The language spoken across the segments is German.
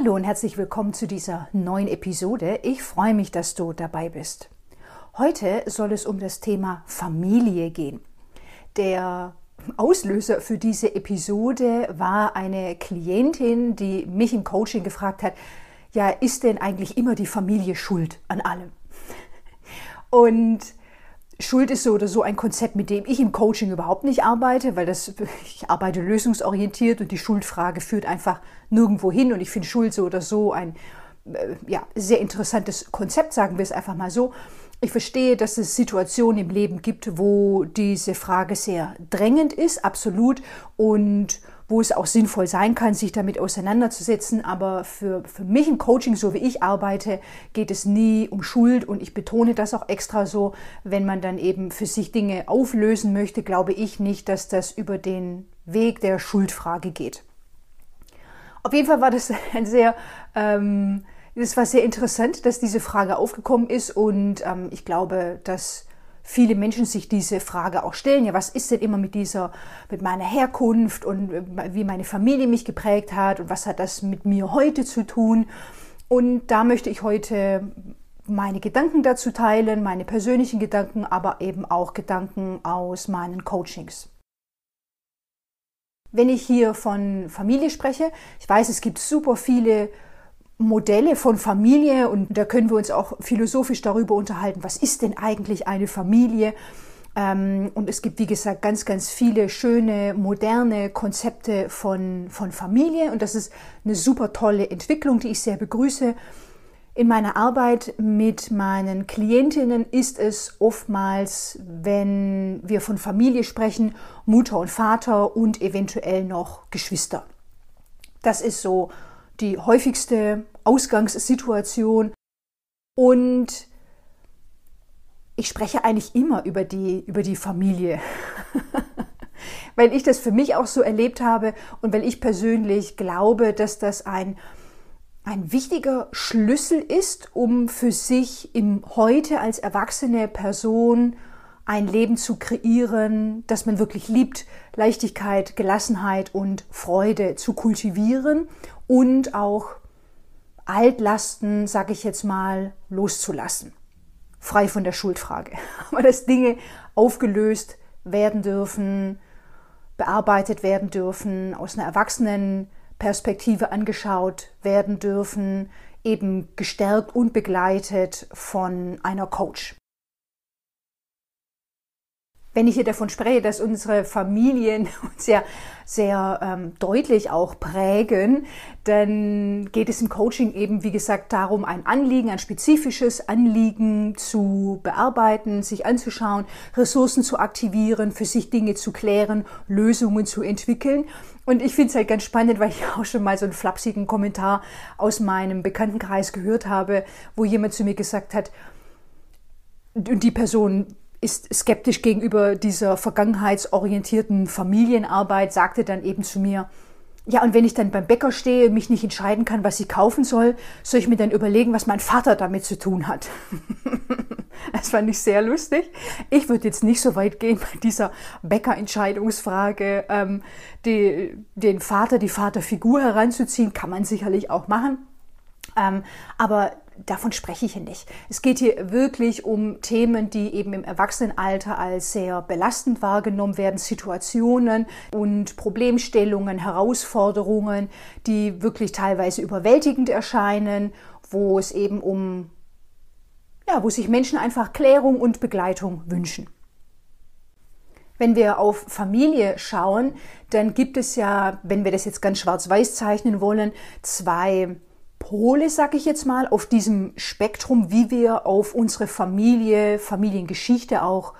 Hallo und herzlich willkommen zu dieser neuen Episode. Ich freue mich, dass du dabei bist. Heute soll es um das Thema Familie gehen. Der Auslöser für diese Episode war eine Klientin, die mich im Coaching gefragt hat, ja, ist denn eigentlich immer die Familie schuld an allem? Und Schuld ist so oder so ein Konzept, mit dem ich im Coaching überhaupt nicht arbeite, weil das, ich arbeite lösungsorientiert und die Schuldfrage führt einfach nirgendwo hin und ich finde Schuld so oder so ein äh, ja, sehr interessantes Konzept, sagen wir es einfach mal so. Ich verstehe, dass es Situationen im Leben gibt, wo diese Frage sehr drängend ist, absolut, und wo es auch sinnvoll sein kann, sich damit auseinanderzusetzen. Aber für, für mich im Coaching, so wie ich arbeite, geht es nie um Schuld und ich betone das auch extra so, wenn man dann eben für sich Dinge auflösen möchte, glaube ich nicht, dass das über den Weg der Schuldfrage geht. Auf jeden Fall war das ein sehr, ähm, das war sehr interessant, dass diese Frage aufgekommen ist und ähm, ich glaube, dass viele Menschen sich diese Frage auch stellen, ja, was ist denn immer mit dieser, mit meiner Herkunft und äh, wie meine Familie mich geprägt hat und was hat das mit mir heute zu tun? Und da möchte ich heute meine Gedanken dazu teilen, meine persönlichen Gedanken, aber eben auch Gedanken aus meinen Coachings. Wenn ich hier von Familie spreche, ich weiß, es gibt super viele Modelle von Familie und da können wir uns auch philosophisch darüber unterhalten, was ist denn eigentlich eine Familie? Ähm, und es gibt, wie gesagt, ganz, ganz viele schöne, moderne Konzepte von, von Familie und das ist eine super tolle Entwicklung, die ich sehr begrüße. In meiner Arbeit mit meinen Klientinnen ist es oftmals, wenn wir von Familie sprechen, Mutter und Vater und eventuell noch Geschwister. Das ist so die häufigste Ausgangssituation. Und ich spreche eigentlich immer über die, über die Familie. weil ich das für mich auch so erlebt habe und weil ich persönlich glaube, dass das ein, ein wichtiger Schlüssel ist, um für sich im Heute als erwachsene Person ein Leben zu kreieren, das man wirklich liebt, Leichtigkeit, Gelassenheit und Freude zu kultivieren und auch Altlasten, sage ich jetzt mal, loszulassen. Frei von der Schuldfrage. Aber dass Dinge aufgelöst werden dürfen, bearbeitet werden dürfen, aus einer erwachsenen Perspektive angeschaut werden dürfen, eben gestärkt und begleitet von einer Coach. Wenn ich hier davon spreche, dass unsere Familien uns ja sehr ähm, deutlich auch prägen, dann geht es im Coaching eben, wie gesagt, darum, ein Anliegen, ein spezifisches Anliegen zu bearbeiten, sich anzuschauen, Ressourcen zu aktivieren, für sich Dinge zu klären, Lösungen zu entwickeln. Und ich finde es halt ganz spannend, weil ich auch schon mal so einen flapsigen Kommentar aus meinem Bekanntenkreis gehört habe, wo jemand zu mir gesagt hat, und die Person ist skeptisch gegenüber dieser vergangenheitsorientierten Familienarbeit, sagte dann eben zu mir, ja, und wenn ich dann beim Bäcker stehe, mich nicht entscheiden kann, was ich kaufen soll, soll ich mir dann überlegen, was mein Vater damit zu tun hat. das fand ich sehr lustig. Ich würde jetzt nicht so weit gehen bei dieser Bäckerentscheidungsfrage. Ähm, die, den Vater, die Vaterfigur heranzuziehen, kann man sicherlich auch machen. Ähm, aber davon spreche ich hier nicht. Es geht hier wirklich um Themen, die eben im Erwachsenenalter als sehr belastend wahrgenommen werden, Situationen und Problemstellungen, Herausforderungen, die wirklich teilweise überwältigend erscheinen, wo es eben um, ja, wo sich Menschen einfach Klärung und Begleitung wünschen. Wenn wir auf Familie schauen, dann gibt es ja, wenn wir das jetzt ganz schwarz-weiß zeichnen wollen, zwei Pole, sag ich jetzt mal, auf diesem Spektrum, wie wir auf unsere Familie, Familiengeschichte auch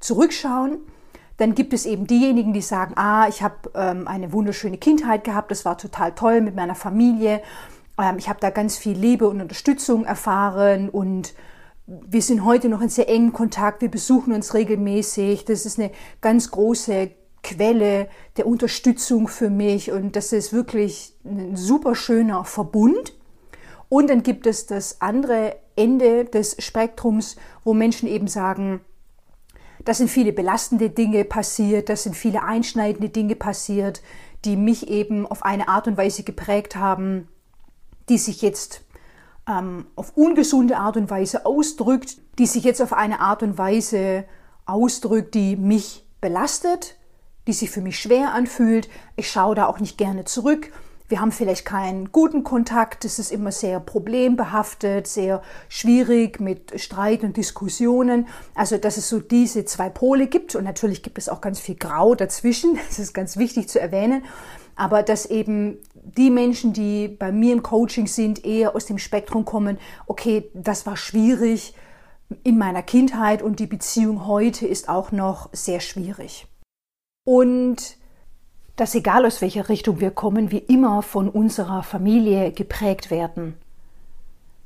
zurückschauen. Dann gibt es eben diejenigen, die sagen, ah, ich habe ähm, eine wunderschöne Kindheit gehabt, das war total toll mit meiner Familie. Ähm, ich habe da ganz viel Liebe und Unterstützung erfahren und wir sind heute noch in sehr engem Kontakt, wir besuchen uns regelmäßig. Das ist eine ganz große Quelle der Unterstützung für mich und das ist wirklich ein super schöner Verbund. Und dann gibt es das andere Ende des Spektrums, wo Menschen eben sagen, das sind viele belastende Dinge passiert, das sind viele einschneidende Dinge passiert, die mich eben auf eine Art und Weise geprägt haben, die sich jetzt ähm, auf ungesunde Art und Weise ausdrückt, die sich jetzt auf eine Art und Weise ausdrückt, die mich belastet, die sich für mich schwer anfühlt. Ich schaue da auch nicht gerne zurück. Wir haben vielleicht keinen guten Kontakt. Es ist immer sehr problembehaftet, sehr schwierig mit Streit und Diskussionen. Also, dass es so diese zwei Pole gibt. Und natürlich gibt es auch ganz viel Grau dazwischen. Das ist ganz wichtig zu erwähnen. Aber dass eben die Menschen, die bei mir im Coaching sind, eher aus dem Spektrum kommen, okay, das war schwierig in meiner Kindheit und die Beziehung heute ist auch noch sehr schwierig. Und dass egal aus welcher Richtung wir kommen, wir immer von unserer Familie geprägt werden.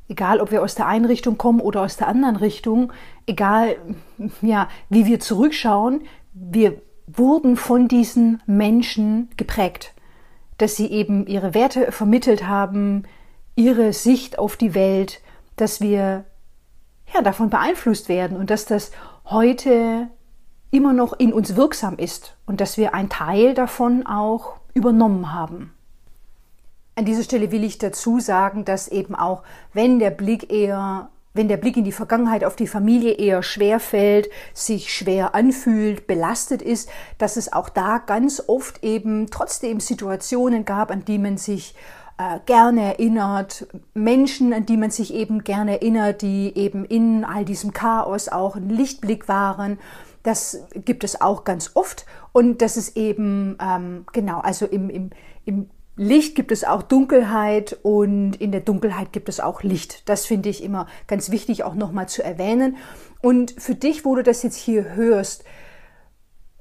Egal, ob wir aus der einen Richtung kommen oder aus der anderen Richtung, egal, ja, wie wir zurückschauen, wir wurden von diesen Menschen geprägt, dass sie eben ihre Werte vermittelt haben, ihre Sicht auf die Welt, dass wir ja davon beeinflusst werden und dass das heute immer noch in uns wirksam ist und dass wir einen Teil davon auch übernommen haben. An dieser Stelle will ich dazu sagen, dass eben auch, wenn der Blick eher, wenn der Blick in die Vergangenheit auf die Familie eher schwer fällt, sich schwer anfühlt, belastet ist, dass es auch da ganz oft eben trotzdem Situationen gab, an die man sich äh, gerne erinnert, Menschen, an die man sich eben gerne erinnert, die eben in all diesem Chaos auch ein Lichtblick waren das gibt es auch ganz oft. Und das ist eben, ähm, genau, also im, im, im Licht gibt es auch Dunkelheit und in der Dunkelheit gibt es auch Licht. Das finde ich immer ganz wichtig auch nochmal zu erwähnen. Und für dich, wo du das jetzt hier hörst,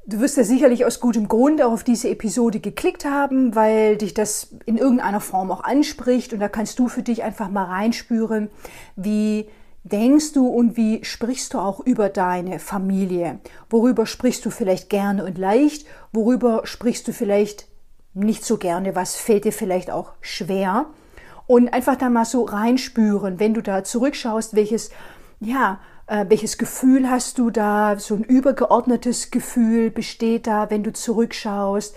du wirst ja sicherlich aus gutem Grund auch auf diese Episode geklickt haben, weil dich das in irgendeiner Form auch anspricht. Und da kannst du für dich einfach mal reinspüren, wie denkst du und wie sprichst du auch über deine Familie? Worüber sprichst du vielleicht gerne und leicht? Worüber sprichst du vielleicht nicht so gerne? Was fällt dir vielleicht auch schwer? Und einfach da mal so reinspüren, wenn du da zurückschaust, welches, ja, äh, welches Gefühl hast du da? So ein übergeordnetes Gefühl besteht da, wenn du zurückschaust?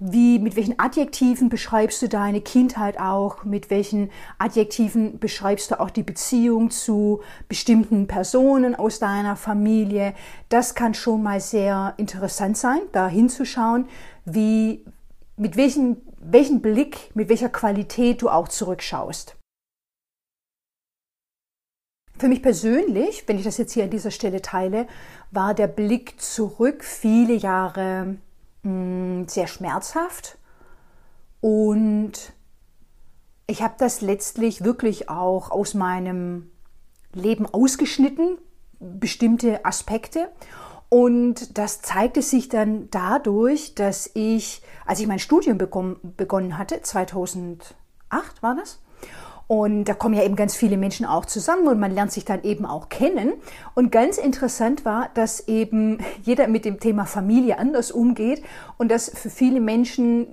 Wie, mit welchen Adjektiven beschreibst du deine Kindheit auch? Mit welchen Adjektiven beschreibst du auch die Beziehung zu bestimmten Personen aus deiner Familie? Das kann schon mal sehr interessant sein, da hinzuschauen, wie, mit welchem, welchen Blick, mit welcher Qualität du auch zurückschaust. Für mich persönlich, wenn ich das jetzt hier an dieser Stelle teile, war der Blick zurück viele Jahre Mm, sehr schmerzhaft und ich habe das letztlich wirklich auch aus meinem Leben ausgeschnitten, bestimmte Aspekte. Und das zeigte sich dann dadurch, dass ich, als ich mein Studium begonnen hatte, 2008 war das, und da kommen ja eben ganz viele Menschen auch zusammen und man lernt sich dann eben auch kennen. Und ganz interessant war, dass eben jeder mit dem Thema Familie anders umgeht und dass für viele Menschen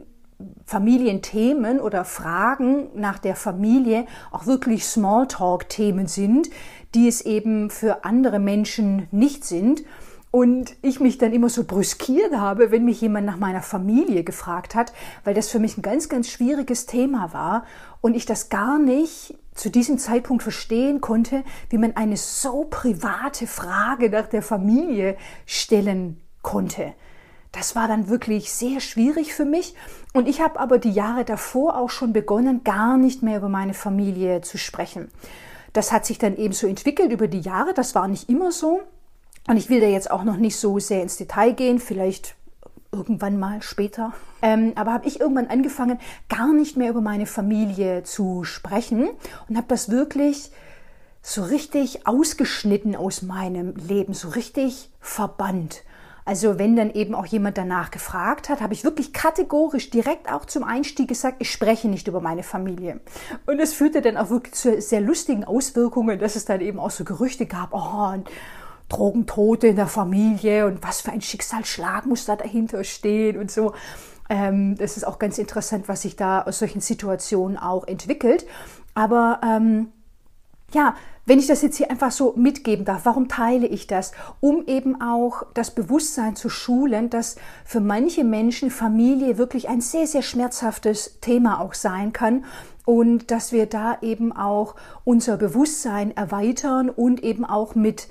Familienthemen oder Fragen nach der Familie auch wirklich Smalltalk-Themen sind, die es eben für andere Menschen nicht sind. Und ich mich dann immer so brüskiert habe, wenn mich jemand nach meiner Familie gefragt hat, weil das für mich ein ganz, ganz schwieriges Thema war und ich das gar nicht zu diesem Zeitpunkt verstehen konnte, wie man eine so private Frage nach der Familie stellen konnte. Das war dann wirklich sehr schwierig für mich. Und ich habe aber die Jahre davor auch schon begonnen, gar nicht mehr über meine Familie zu sprechen. Das hat sich dann eben so entwickelt über die Jahre. Das war nicht immer so. Und ich will da jetzt auch noch nicht so sehr ins Detail gehen, vielleicht irgendwann mal später. Ähm, aber habe ich irgendwann angefangen, gar nicht mehr über meine Familie zu sprechen und habe das wirklich so richtig ausgeschnitten aus meinem Leben, so richtig verbannt. Also wenn dann eben auch jemand danach gefragt hat, habe ich wirklich kategorisch direkt auch zum Einstieg gesagt, ich spreche nicht über meine Familie. Und es führte dann auch wirklich zu sehr lustigen Auswirkungen, dass es dann eben auch so Gerüchte gab, oh, Drogentote in der Familie und was für ein Schicksalsschlag muss da dahinter stehen und so. Ähm, das ist auch ganz interessant, was sich da aus solchen Situationen auch entwickelt. Aber ähm, ja, wenn ich das jetzt hier einfach so mitgeben darf, warum teile ich das? Um eben auch das Bewusstsein zu schulen, dass für manche Menschen Familie wirklich ein sehr, sehr schmerzhaftes Thema auch sein kann und dass wir da eben auch unser Bewusstsein erweitern und eben auch mit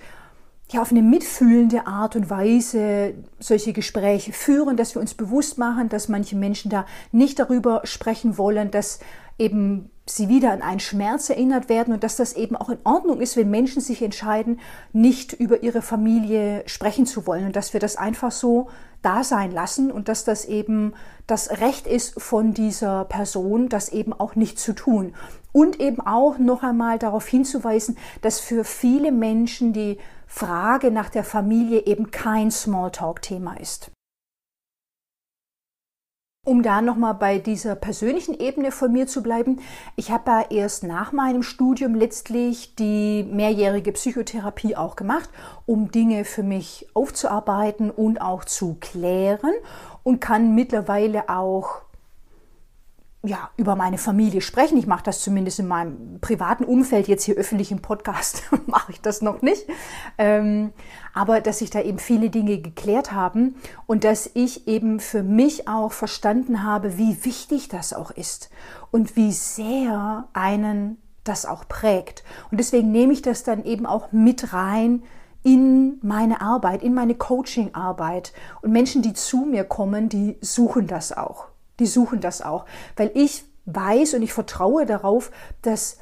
ja, auf eine mitfühlende Art und Weise solche Gespräche führen, dass wir uns bewusst machen, dass manche Menschen da nicht darüber sprechen wollen, dass eben sie wieder an einen Schmerz erinnert werden und dass das eben auch in Ordnung ist, wenn Menschen sich entscheiden, nicht über ihre Familie sprechen zu wollen und dass wir das einfach so da sein lassen und dass das eben das Recht ist von dieser Person, das eben auch nicht zu tun. Und eben auch noch einmal darauf hinzuweisen, dass für viele Menschen die Frage nach der Familie eben kein Smalltalk-Thema ist. Um da nochmal bei dieser persönlichen Ebene von mir zu bleiben, ich habe ja erst nach meinem Studium letztlich die mehrjährige Psychotherapie auch gemacht, um Dinge für mich aufzuarbeiten und auch zu klären und kann mittlerweile auch ja, über meine Familie sprechen. Ich mache das zumindest in meinem privaten Umfeld, jetzt hier öffentlich im Podcast mache ich das noch nicht. Ähm, aber dass sich da eben viele Dinge geklärt haben und dass ich eben für mich auch verstanden habe, wie wichtig das auch ist und wie sehr einen das auch prägt. Und deswegen nehme ich das dann eben auch mit rein in meine Arbeit, in meine Coaching-Arbeit. Und Menschen, die zu mir kommen, die suchen das auch die suchen das auch, weil ich weiß und ich vertraue darauf, dass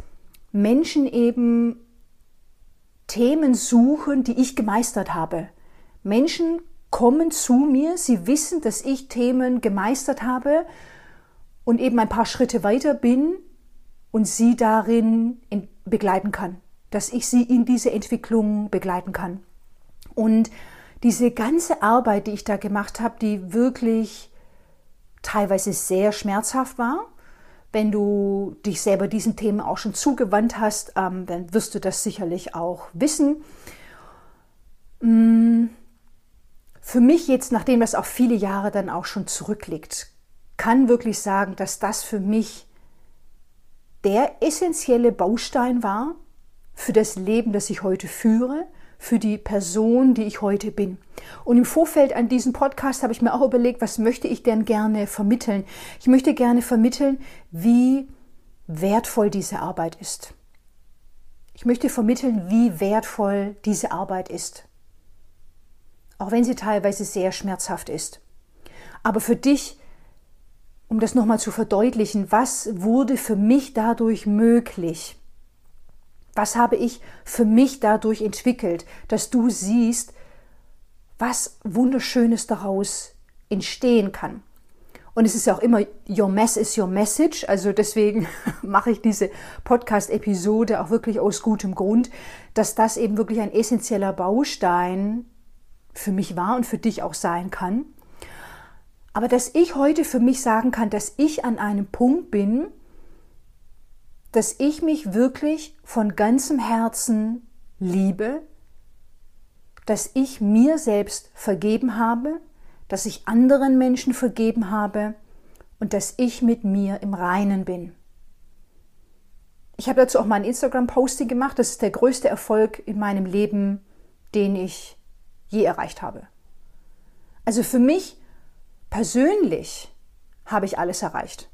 Menschen eben Themen suchen, die ich gemeistert habe. Menschen kommen zu mir, sie wissen, dass ich Themen gemeistert habe und eben ein paar Schritte weiter bin und sie darin begleiten kann, dass ich sie in diese Entwicklung begleiten kann. Und diese ganze Arbeit, die ich da gemacht habe, die wirklich teilweise sehr schmerzhaft war. Wenn du dich selber diesen Themen auch schon zugewandt hast, ähm, dann wirst du das sicherlich auch wissen. Mm, für mich jetzt, nachdem das auch viele Jahre dann auch schon zurückliegt, kann wirklich sagen, dass das für mich der essentielle Baustein war für das Leben, das ich heute führe, für die Person, die ich heute bin. Und im Vorfeld an diesem Podcast habe ich mir auch überlegt, was möchte ich denn gerne vermitteln? Ich möchte gerne vermitteln, wie wertvoll diese Arbeit ist. Ich möchte vermitteln, wie wertvoll diese Arbeit ist. Auch wenn sie teilweise sehr schmerzhaft ist. Aber für dich, um das nochmal zu verdeutlichen, was wurde für mich dadurch möglich? Was habe ich für mich dadurch entwickelt, dass du siehst, was Wunderschönes daraus entstehen kann. Und es ist ja auch immer, your mess is your message. Also deswegen mache ich diese Podcast-Episode auch wirklich aus gutem Grund, dass das eben wirklich ein essentieller Baustein für mich war und für dich auch sein kann. Aber dass ich heute für mich sagen kann, dass ich an einem Punkt bin, dass ich mich wirklich von ganzem Herzen liebe, dass ich mir selbst vergeben habe, dass ich anderen Menschen vergeben habe und dass ich mit mir im Reinen bin. Ich habe dazu auch mal ein Instagram-Posting gemacht. Das ist der größte Erfolg in meinem Leben, den ich je erreicht habe. Also für mich persönlich habe ich alles erreicht.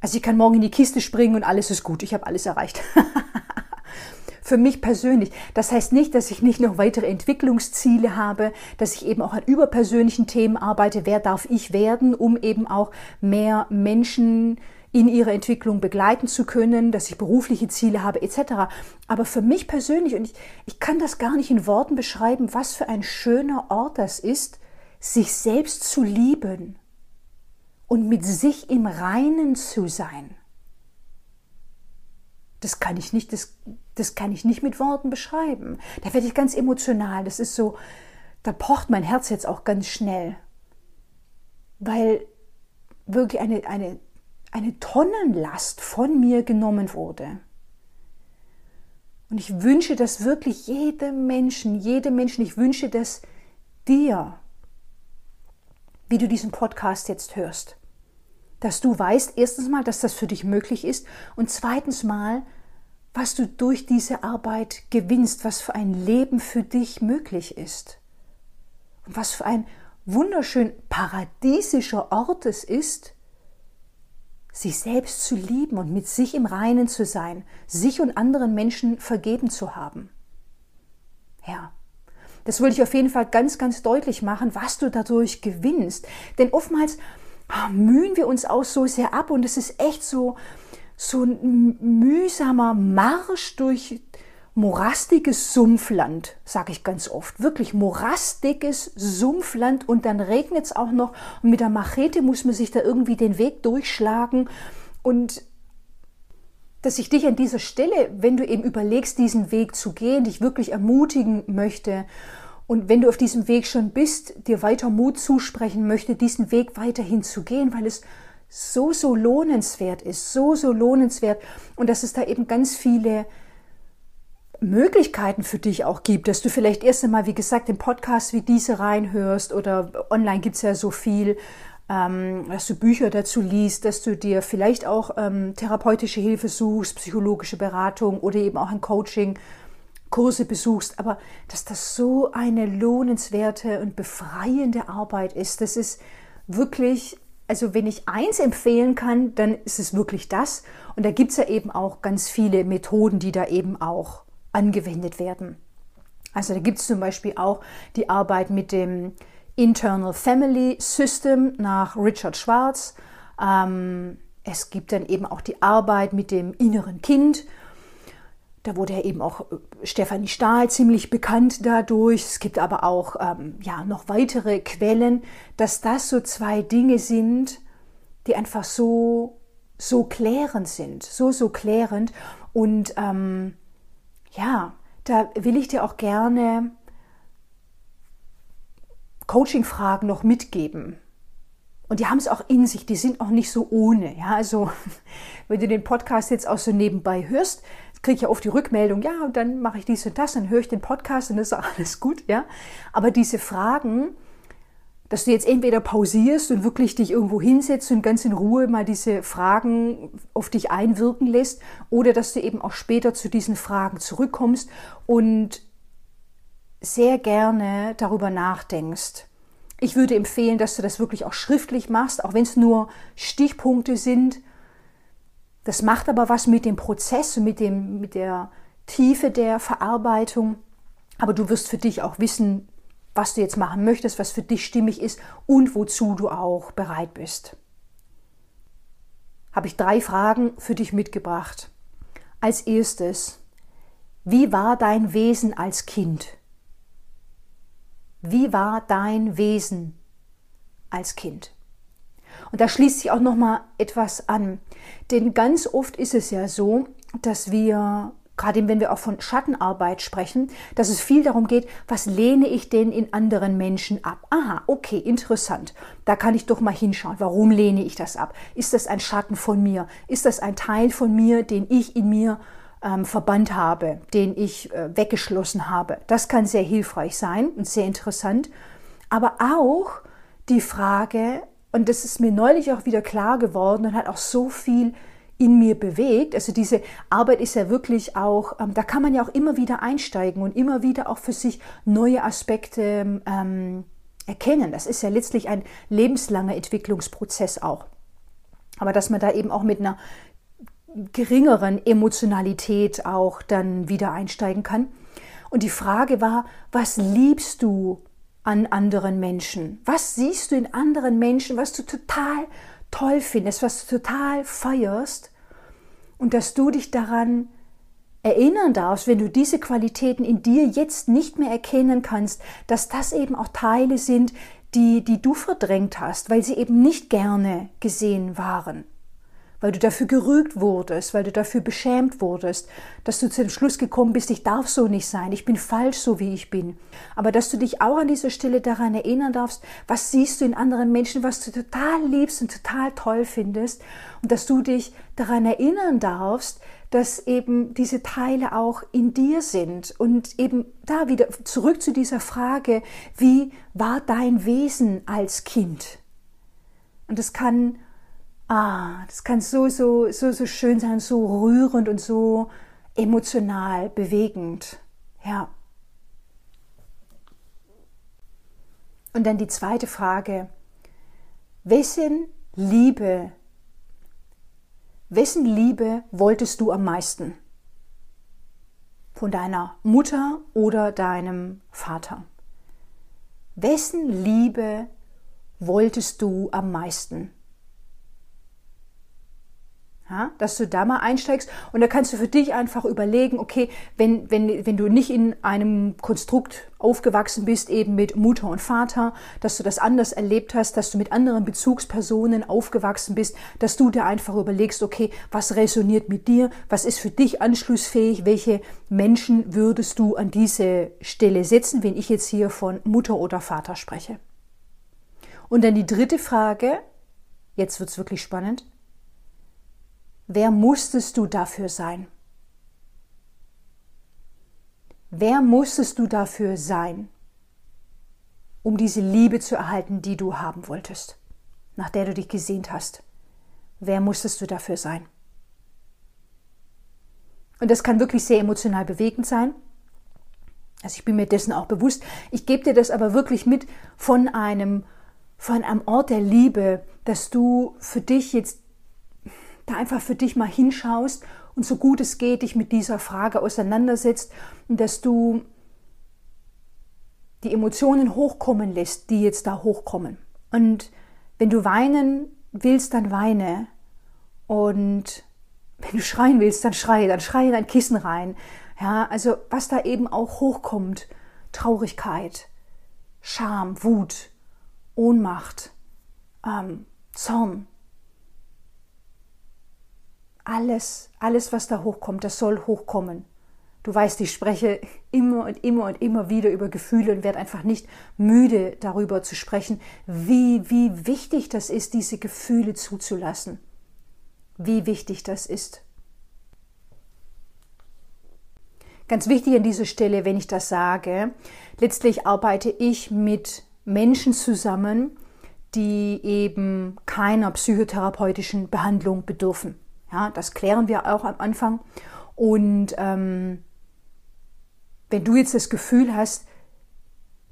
Also ich kann morgen in die Kiste springen und alles ist gut. Ich habe alles erreicht. Für mich persönlich. Das heißt nicht, dass ich nicht noch weitere Entwicklungsziele habe, dass ich eben auch an überpersönlichen Themen arbeite. Wer darf ich werden, um eben auch mehr Menschen in ihrer Entwicklung begleiten zu können, dass ich berufliche Ziele habe etc. Aber für mich persönlich, und ich, ich kann das gar nicht in Worten beschreiben, was für ein schöner Ort das ist, sich selbst zu lieben und mit sich im Reinen zu sein. Das kann ich nicht, das, das kann ich nicht mit Worten beschreiben. Da werde ich ganz emotional. Das ist so, da pocht mein Herz jetzt auch ganz schnell. Weil wirklich eine, eine, eine Tonnenlast von mir genommen wurde. Und ich wünsche das wirklich jedem Menschen, jedem Menschen, ich wünsche das dir, wie du diesen Podcast jetzt hörst dass du weißt, erstens mal, dass das für dich möglich ist und zweitens mal, was du durch diese Arbeit gewinnst, was für ein Leben für dich möglich ist. Und was für ein wunderschön paradiesischer Ort es ist, sich selbst zu lieben und mit sich im Reinen zu sein, sich und anderen Menschen vergeben zu haben. Ja, das wollte ich auf jeden Fall ganz, ganz deutlich machen, was du dadurch gewinnst. Denn oftmals mühen wir uns auch so sehr ab und es ist echt so, so ein mühsamer Marsch durch morastiges Sumpfland, sage ich ganz oft. Wirklich morastiges Sumpfland und dann regnet es auch noch und mit der Machete muss man sich da irgendwie den Weg durchschlagen und dass ich dich an dieser Stelle, wenn du eben überlegst, diesen Weg zu gehen, dich wirklich ermutigen möchte und wenn du auf diesem Weg schon bist, dir weiter Mut zusprechen möchte, diesen Weg weiterhin zu gehen, weil es so, so lohnenswert ist, so, so lohnenswert und dass es da eben ganz viele Möglichkeiten für dich auch gibt, dass du vielleicht erst einmal, wie gesagt, in Podcasts wie diese reinhörst oder online gibt es ja so viel, ähm, dass du Bücher dazu liest, dass du dir vielleicht auch ähm, therapeutische Hilfe suchst, psychologische Beratung oder eben auch ein Coaching, Kurse besuchst, aber dass das so eine lohnenswerte und befreiende Arbeit ist, das ist wirklich also wenn ich eins empfehlen kann, dann ist es wirklich das. Und da gibt es ja eben auch ganz viele Methoden, die da eben auch angewendet werden. Also da gibt es zum Beispiel auch die Arbeit mit dem Internal Family System nach Richard Schwarz. Ähm, es gibt dann eben auch die Arbeit mit dem inneren Kind. Da wurde ja eben auch äh, Stefanie Stahl ziemlich bekannt dadurch. Es gibt aber auch ähm, ja, noch weitere Quellen, dass das so zwei Dinge sind, die einfach so, so klärend sind. So, so klärend. Und ähm, ja, da will ich dir auch gerne Coaching-Fragen noch mitgeben. Und die haben es auch in sich, die sind auch nicht so ohne. Ja, also wenn du den Podcast jetzt auch so nebenbei hörst, kriege ich ja oft die Rückmeldung, ja, und dann mache ich dies und das, dann höre ich den Podcast und ist alles gut, ja. Aber diese Fragen, dass du jetzt entweder pausierst und wirklich dich irgendwo hinsetzt und ganz in Ruhe mal diese Fragen auf dich einwirken lässt oder dass du eben auch später zu diesen Fragen zurückkommst und sehr gerne darüber nachdenkst. Ich würde empfehlen, dass du das wirklich auch schriftlich machst, auch wenn es nur Stichpunkte sind. Das macht aber was mit dem Prozess mit, dem, mit der Tiefe der Verarbeitung. Aber du wirst für dich auch wissen, was du jetzt machen möchtest, was für dich stimmig ist und wozu du auch bereit bist. Habe ich drei Fragen für dich mitgebracht. Als erstes, wie war dein Wesen als Kind? Wie war dein Wesen als Kind? Und da schließt sich auch noch mal etwas an, denn ganz oft ist es ja so, dass wir gerade wenn wir auch von Schattenarbeit sprechen, dass es viel darum geht, was lehne ich denn in anderen Menschen ab? Aha, okay, interessant. Da kann ich doch mal hinschauen. Warum lehne ich das ab? Ist das ein Schatten von mir? Ist das ein Teil von mir, den ich in mir ähm, verbannt habe, den ich äh, weggeschlossen habe? Das kann sehr hilfreich sein und sehr interessant. Aber auch die Frage, und das ist mir neulich auch wieder klar geworden und hat auch so viel in mir bewegt. Also diese Arbeit ist ja wirklich auch, ähm, da kann man ja auch immer wieder einsteigen und immer wieder auch für sich neue Aspekte ähm, erkennen. Das ist ja letztlich ein lebenslanger Entwicklungsprozess auch. Aber dass man da eben auch mit einer geringeren Emotionalität auch dann wieder einsteigen kann. Und die Frage war, was liebst du an anderen Menschen? Was siehst du in anderen Menschen, was du total toll findest, was du total feierst und dass du dich daran erinnern darfst, wenn du diese Qualitäten in dir jetzt nicht mehr erkennen kannst, dass das eben auch Teile sind, die, die du verdrängt hast, weil sie eben nicht gerne gesehen waren weil du dafür gerügt wurdest, weil du dafür beschämt wurdest, dass du zu dem Schluss gekommen bist, ich darf so nicht sein, ich bin falsch so wie ich bin. Aber dass du dich auch an dieser Stelle daran erinnern darfst, was siehst du in anderen Menschen, was du total liebst und total toll findest und dass du dich daran erinnern darfst, dass eben diese Teile auch in dir sind und eben da wieder zurück zu dieser Frage, wie war dein Wesen als Kind? Und das kann Ah, das kann so, so, so, so schön sein, so rührend und so emotional bewegend. Ja. Und dann die zweite Frage. Wessen Liebe, wessen Liebe wolltest du am meisten? Von deiner Mutter oder deinem Vater? Wessen Liebe wolltest du am meisten? Ja, dass du da mal einsteigst und da kannst du für dich einfach überlegen, okay, wenn, wenn, wenn du nicht in einem Konstrukt aufgewachsen bist, eben mit Mutter und Vater, dass du das anders erlebt hast, dass du mit anderen Bezugspersonen aufgewachsen bist, dass du dir einfach überlegst, okay, was resoniert mit dir, was ist für dich anschlussfähig, welche Menschen würdest du an diese Stelle setzen, wenn ich jetzt hier von Mutter oder Vater spreche. Und dann die dritte Frage, jetzt wird's wirklich spannend, Wer musstest du dafür sein? Wer musstest du dafür sein, um diese Liebe zu erhalten, die du haben wolltest, nach der du dich gesehnt hast? Wer musstest du dafür sein? Und das kann wirklich sehr emotional bewegend sein. Also ich bin mir dessen auch bewusst. Ich gebe dir das aber wirklich mit von einem, von einem Ort der Liebe, dass du für dich jetzt da einfach für dich mal hinschaust und so gut es geht, dich mit dieser Frage auseinandersetzt und dass du die Emotionen hochkommen lässt, die jetzt da hochkommen. Und wenn du weinen willst, dann weine. Und wenn du schreien willst, dann schreie, dann schreie in dein Kissen rein. Ja, also was da eben auch hochkommt, Traurigkeit, Scham, Wut, Ohnmacht, ähm, Zorn, alles, alles, was da hochkommt, das soll hochkommen. Du weißt, ich spreche immer und immer und immer wieder über Gefühle und werde einfach nicht müde darüber zu sprechen, wie, wie wichtig das ist, diese Gefühle zuzulassen. Wie wichtig das ist. Ganz wichtig an dieser Stelle, wenn ich das sage, letztlich arbeite ich mit Menschen zusammen, die eben keiner psychotherapeutischen Behandlung bedürfen. Ja, das klären wir auch am Anfang. Und ähm, wenn du jetzt das Gefühl hast,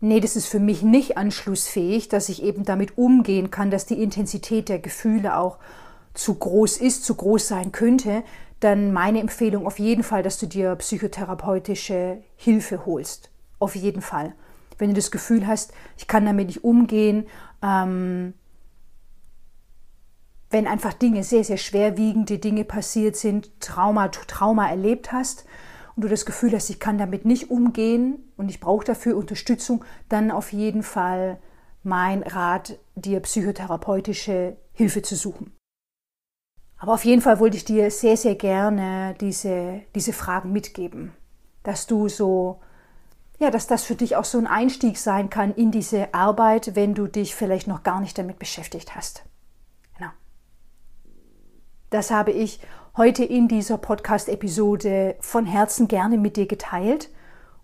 nee, das ist für mich nicht anschlussfähig, dass ich eben damit umgehen kann, dass die Intensität der Gefühle auch zu groß ist, zu groß sein könnte, dann meine Empfehlung auf jeden Fall, dass du dir psychotherapeutische Hilfe holst. Auf jeden Fall. Wenn du das Gefühl hast, ich kann damit nicht umgehen, ähm, wenn einfach Dinge, sehr, sehr schwerwiegende Dinge passiert sind, Trauma, Trauma erlebt hast und du das Gefühl hast, ich kann damit nicht umgehen und ich brauche dafür Unterstützung, dann auf jeden Fall mein Rat, dir psychotherapeutische Hilfe zu suchen. Aber auf jeden Fall wollte ich dir sehr, sehr gerne diese, diese Fragen mitgeben, dass du so, ja, dass das für dich auch so ein Einstieg sein kann in diese Arbeit, wenn du dich vielleicht noch gar nicht damit beschäftigt hast. Das habe ich heute in dieser Podcast-Episode von Herzen gerne mit dir geteilt.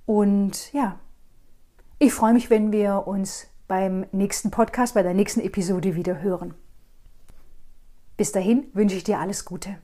Und ja, ich freue mich, wenn wir uns beim nächsten Podcast, bei der nächsten Episode wieder hören. Bis dahin wünsche ich dir alles Gute.